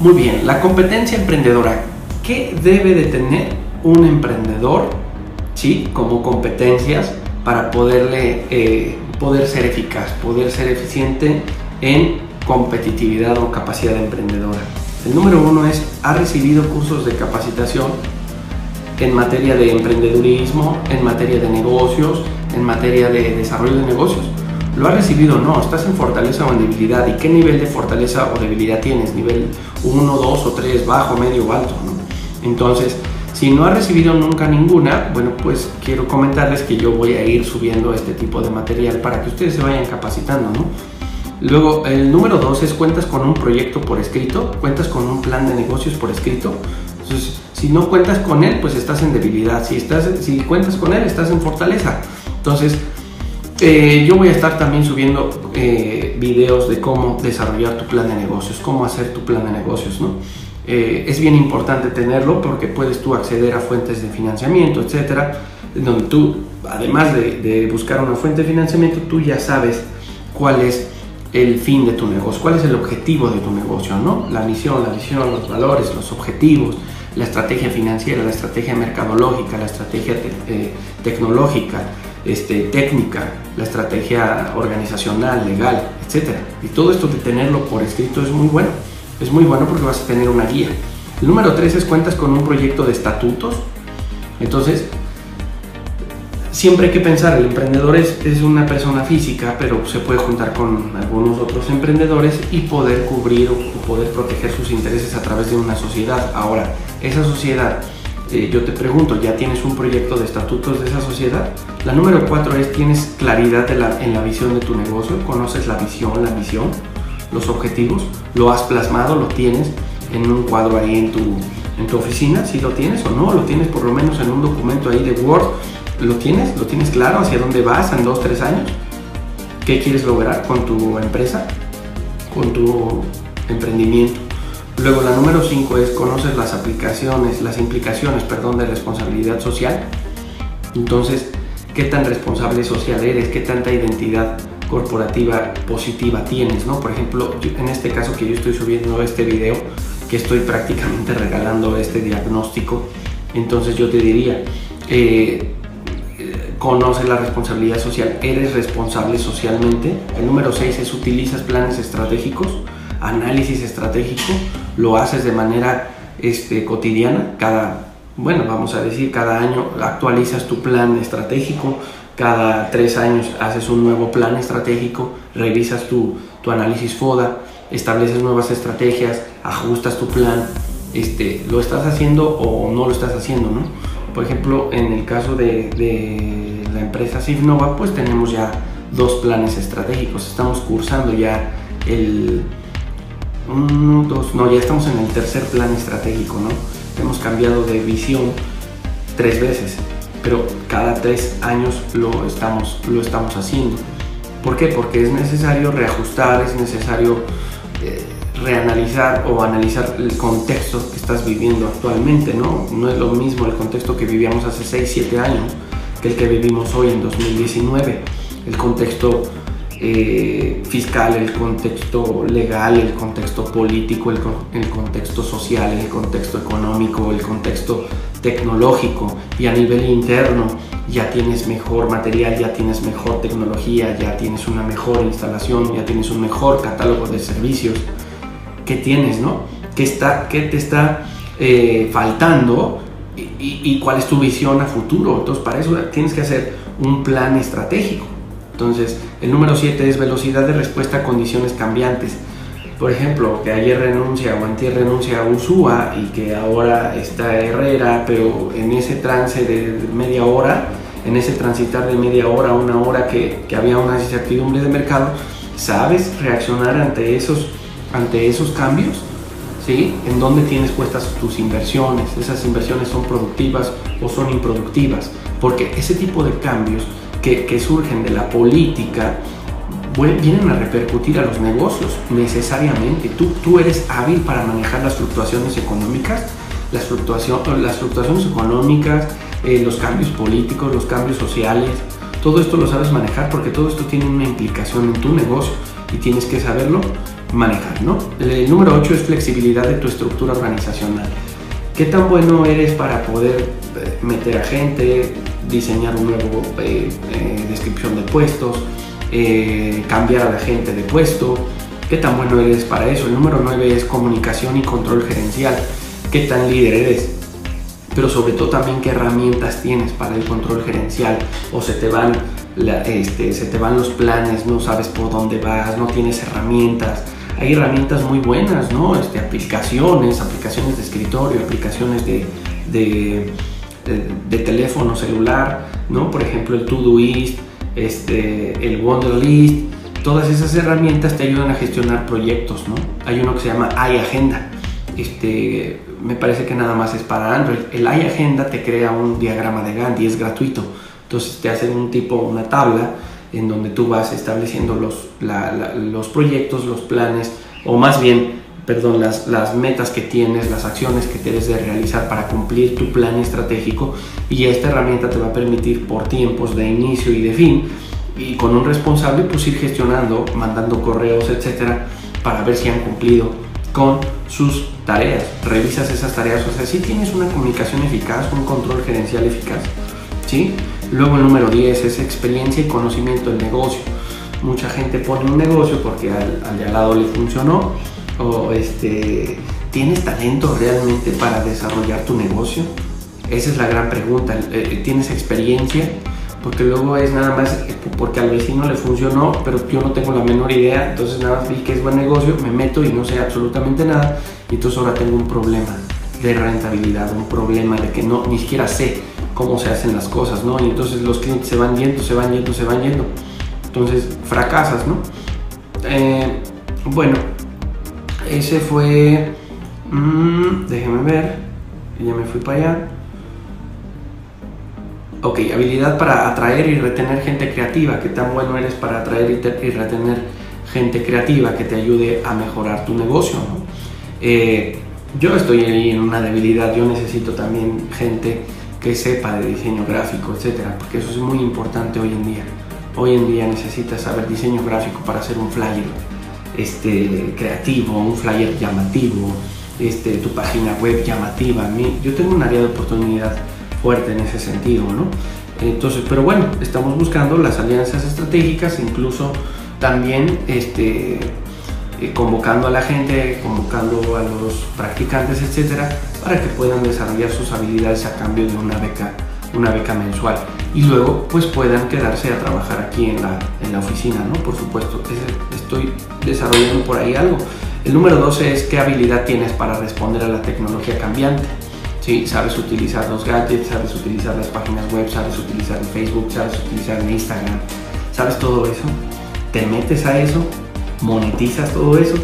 Muy bien, la competencia emprendedora. ¿Qué debe de tener un emprendedor, sí, como competencias para poderle, eh, poder ser eficaz, poder ser eficiente en competitividad o capacidad emprendedora? El número uno es, ha recibido cursos de capacitación en materia de emprendedurismo, en materia de negocios, en materia de desarrollo de negocios. ¿Lo has recibido o no? ¿Estás en fortaleza o en debilidad? ¿Y qué nivel de fortaleza o debilidad tienes? ¿Nivel 1, 2 o 3, bajo, medio o alto? Entonces, si no has recibido nunca ninguna, bueno, pues quiero comentarles que yo voy a ir subiendo este tipo de material para que ustedes se vayan capacitando. Luego, el número 2 es cuentas con un proyecto por escrito, cuentas con un plan de negocios por escrito. Entonces, si no cuentas con él, pues estás en debilidad. Si, estás, si cuentas con él, estás en fortaleza. Entonces, eh, yo voy a estar también subiendo eh, videos de cómo desarrollar tu plan de negocios, cómo hacer tu plan de negocios, ¿no? Eh, es bien importante tenerlo porque puedes tú acceder a fuentes de financiamiento, etcétera, donde tú, además de, buscar una fuente de financiamiento, tú ya sabes cuál es el fin de tu negocio, cuál es el objetivo de tu negocio, ¿no? La misión, la visión, los valores, los objetivos, la estrategia financiera, la estrategia mercadológica, la estrategia tecnológica, este, técnica, la estrategia organizacional, legal, etc. Y todo esto de tenerlo por escrito es muy bueno. Es muy bueno porque vas a tener una guía. El número 3 es cuentas con un proyecto de estatutos. Entonces, siempre hay que pensar, el emprendedor es, una persona física, pero se puede juntar con algunos otros emprendedores y poder cubrir o poder proteger sus intereses a través de una sociedad. Ahora, esa sociedad eh, yo te pregunto, ¿ya tienes un proyecto de estatutos de esa sociedad? La número cuatro es, ¿tienes claridad en la visión de tu negocio? ¿Conoces la visión, la misión, los objetivos? ¿Lo has plasmado? ¿Lo tienes en un cuadro ahí en tu, en tu oficina? ¿Si lo tienes o no? ¿Lo tienes por lo menos en un documento ahí de Word? ¿Lo tienes? ¿Lo tienes claro hacia dónde vas en dos, tres años? ¿Qué quieres lograr con tu empresa? ¿Con tu emprendimiento? Luego la número 5 es conoces las aplicaciones, las implicaciones, perdón, de responsabilidad social. Entonces, ¿qué tan responsable social eres? ¿Qué tanta identidad corporativa positiva tienes? ¿no? Por ejemplo, en este caso que yo estoy subiendo este video, que estoy prácticamente regalando este diagnóstico, entonces yo te diría, eh, conoce la responsabilidad social, eres responsable socialmente. El número 6 es utilizas planes estratégicos análisis estratégico, lo haces de manera este, cotidiana, cada, bueno, vamos a decir, cada año actualizas tu plan estratégico, cada tres años haces un nuevo plan estratégico, revisas tu, tu análisis FODA, estableces nuevas estrategias, ajustas tu plan, este, lo estás haciendo o no lo estás haciendo, ¿no? Por ejemplo, en el caso de, de la empresa Sifnova, pues tenemos ya dos planes estratégicos, estamos cursando ya el, uno, dos, no, ya estamos en el tercer plan estratégico, ¿no? Hemos cambiado de visión tres veces, pero cada tres años lo estamos, lo estamos haciendo. ¿Por qué? Porque es necesario reajustar, es necesario eh, reanalizar o analizar el contexto que estás viviendo actualmente, ¿no? No es lo mismo el contexto que vivíamos hace 6, 7 años que el que vivimos hoy en 2019. El contexto eh, fiscal, el contexto legal, el contexto político, el, contexto social, el contexto económico, el contexto tecnológico y a nivel interno ya tienes mejor material, ya tienes mejor tecnología, ya tienes una mejor instalación, ya tienes un mejor catálogo de servicios. ¿Qué tienes, no? ¿Qué, está, qué te está eh, faltando y, y cuál es tu visión a futuro? Entonces, para eso tienes que hacer un plan estratégico entonces, el número 7 es velocidad de respuesta a condiciones cambiantes. Por ejemplo, que ayer renuncia o antier renuncia a Usúa y que ahora está Herrera, pero en ese trance de media hora, en ese transitar de media hora a una hora que, que había una incertidumbre de mercado, ¿sabes reaccionar ante esos, ante esos cambios? ¿Sí? ¿En dónde tienes puestas tus inversiones? ¿Esas inversiones son productivas o son improductivas? Porque ese tipo de cambios que, surgen de la política vienen a repercutir a los negocios necesariamente. Tú, tú eres hábil para manejar las fluctuaciones económicas, las, fluctuación, las fluctuaciones económicas, eh, los cambios políticos, los cambios sociales. Todo esto lo sabes manejar porque todo esto tiene una implicación en tu negocio. y tienes que saberlo manejar, ¿no? El número 8 es flexibilidad de tu estructura organizacional. ¿Qué tan bueno eres para poder eh, meter a gente, diseñar un nuevo eh, eh, descripción de puestos, cambiar a la gente de puesto? ¿Qué tan bueno eres para eso? El número 9 es comunicación y control gerencial. ¿Qué tan líder eres? Pero sobre todo también qué herramientas tienes para el control gerencial o se te van este, se te van los planes, no sabes por dónde vas, no tienes herramientas, hay herramientas muy buenas, ¿no? Este, aplicaciones, aplicaciones de escritorio, aplicaciones de, de, teléfono celular, ¿no? Por ejemplo, el Todoist, este, el Wonderlist, todas esas herramientas te ayudan a gestionar proyectos, ¿no? Hay uno que se llama iAgenda, este, me parece que nada más es para Android. El iAgenda te crea un diagrama de Gantt y es gratuito. Entonces te hacen un tipo, una tabla en donde tú vas estableciendo los, los proyectos, los planes, o más bien, perdón, las, las, metas que tienes, las acciones que debes de realizar para cumplir tu plan estratégico y esta herramienta te va a permitir por tiempos de inicio y de fin y con un responsable pues ir gestionando, mandando correos, etcétera, para ver si han cumplido con sus tareas. Revisas esas tareas, o sea, si tienes una comunicación eficaz, un control gerencial eficaz, ¿sí? Luego el número 10 es experiencia y conocimiento del negocio. Mucha gente pone un negocio porque al, de al lado le funcionó o este, ¿tienes talento realmente para desarrollar tu negocio? Esa es la gran pregunta. Eh, ¿Tienes experiencia? Porque luego es nada más eh, porque al vecino le funcionó, pero yo no tengo la menor idea, entonces nada más vi que es buen negocio, me meto y no sé absolutamente nada, y entonces ahora tengo un problema de rentabilidad, un problema de que no, ni siquiera sé cómo se hacen las cosas, ¿no? Y entonces los clientes se van yendo, se van yendo, se van yendo. Entonces fracasas, ¿no? Eh, bueno, ese fue... Mmm, déjeme ver. Ya me fui para allá. Ok, habilidad para atraer y retener gente creativa. ¿Qué tan bueno eres para atraer y, retener gente creativa que te ayude a mejorar tu negocio? ¿no? Eh, yo estoy ahí en una debilidad. Yo necesito también gente que sepa de diseño gráfico, etcétera, porque eso es muy importante hoy en día. Hoy en día necesitas saber diseño gráfico para hacer un flyer este, creativo, un flyer llamativo, este, tu página web llamativa. Yo tengo un área de oportunidad fuerte en ese sentido, ¿no? Entonces, pero bueno, estamos buscando las alianzas estratégicas, incluso también este, eh, convocando a la gente, convocando a los practicantes, etcétera, para que puedan desarrollar sus habilidades a cambio de una beca, una beca mensual. Y luego, pues puedan quedarse a trabajar aquí en la, en la oficina, ¿no? Por supuesto, estoy desarrollando por ahí algo. El número 12 es qué habilidad tienes para responder a la tecnología cambiante. ¿Sí? Sabes utilizar los gadgets, sabes utilizar las páginas web, sabes utilizar Facebook, sabes utilizar Instagram, sabes todo eso. Te metes a eso monetizas todo eso.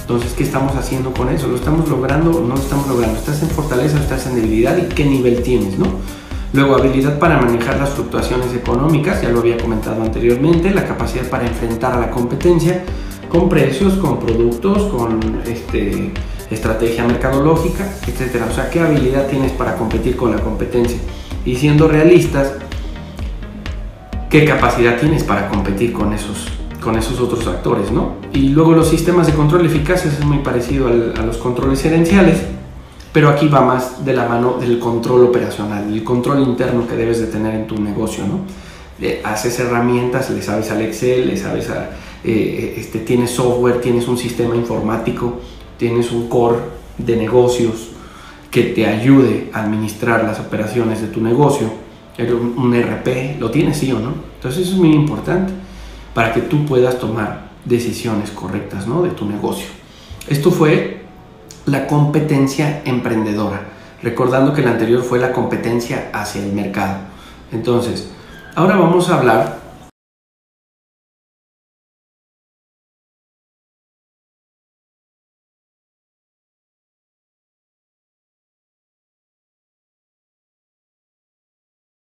Entonces, ¿qué estamos haciendo con eso? ¿Lo estamos logrando o no lo estamos logrando? ¿Estás en fortaleza o estás en debilidad? ¿Y qué nivel tienes? ¿no? Luego, habilidad para manejar las fluctuaciones económicas, ya lo había comentado anteriormente, la capacidad para enfrentar a la competencia con precios, con productos, con este, estrategia mercadológica, etc. O sea, ¿qué habilidad tienes para competir con la competencia? Y siendo realistas, ¿qué capacidad tienes para competir con esos con esos otros actores, ¿no? Y luego los sistemas de control eficaces es muy parecido a los controles gerenciales, pero aquí va más de la mano del control operacional, el control interno que debes de tener en tu negocio, ¿no? haces herramientas, le sabes al Excel, le sabes a, eh, este, tienes software, tienes un sistema informático, tienes un core de negocios que te ayude a administrar las operaciones de tu negocio, un RP, lo tienes sí o no. Entonces eso es muy importante para que tú puedas tomar decisiones correctas ¿no? de tu negocio. Esto fue la competencia emprendedora, recordando que la anterior fue la competencia hacia el mercado. Entonces, ahora vamos a hablar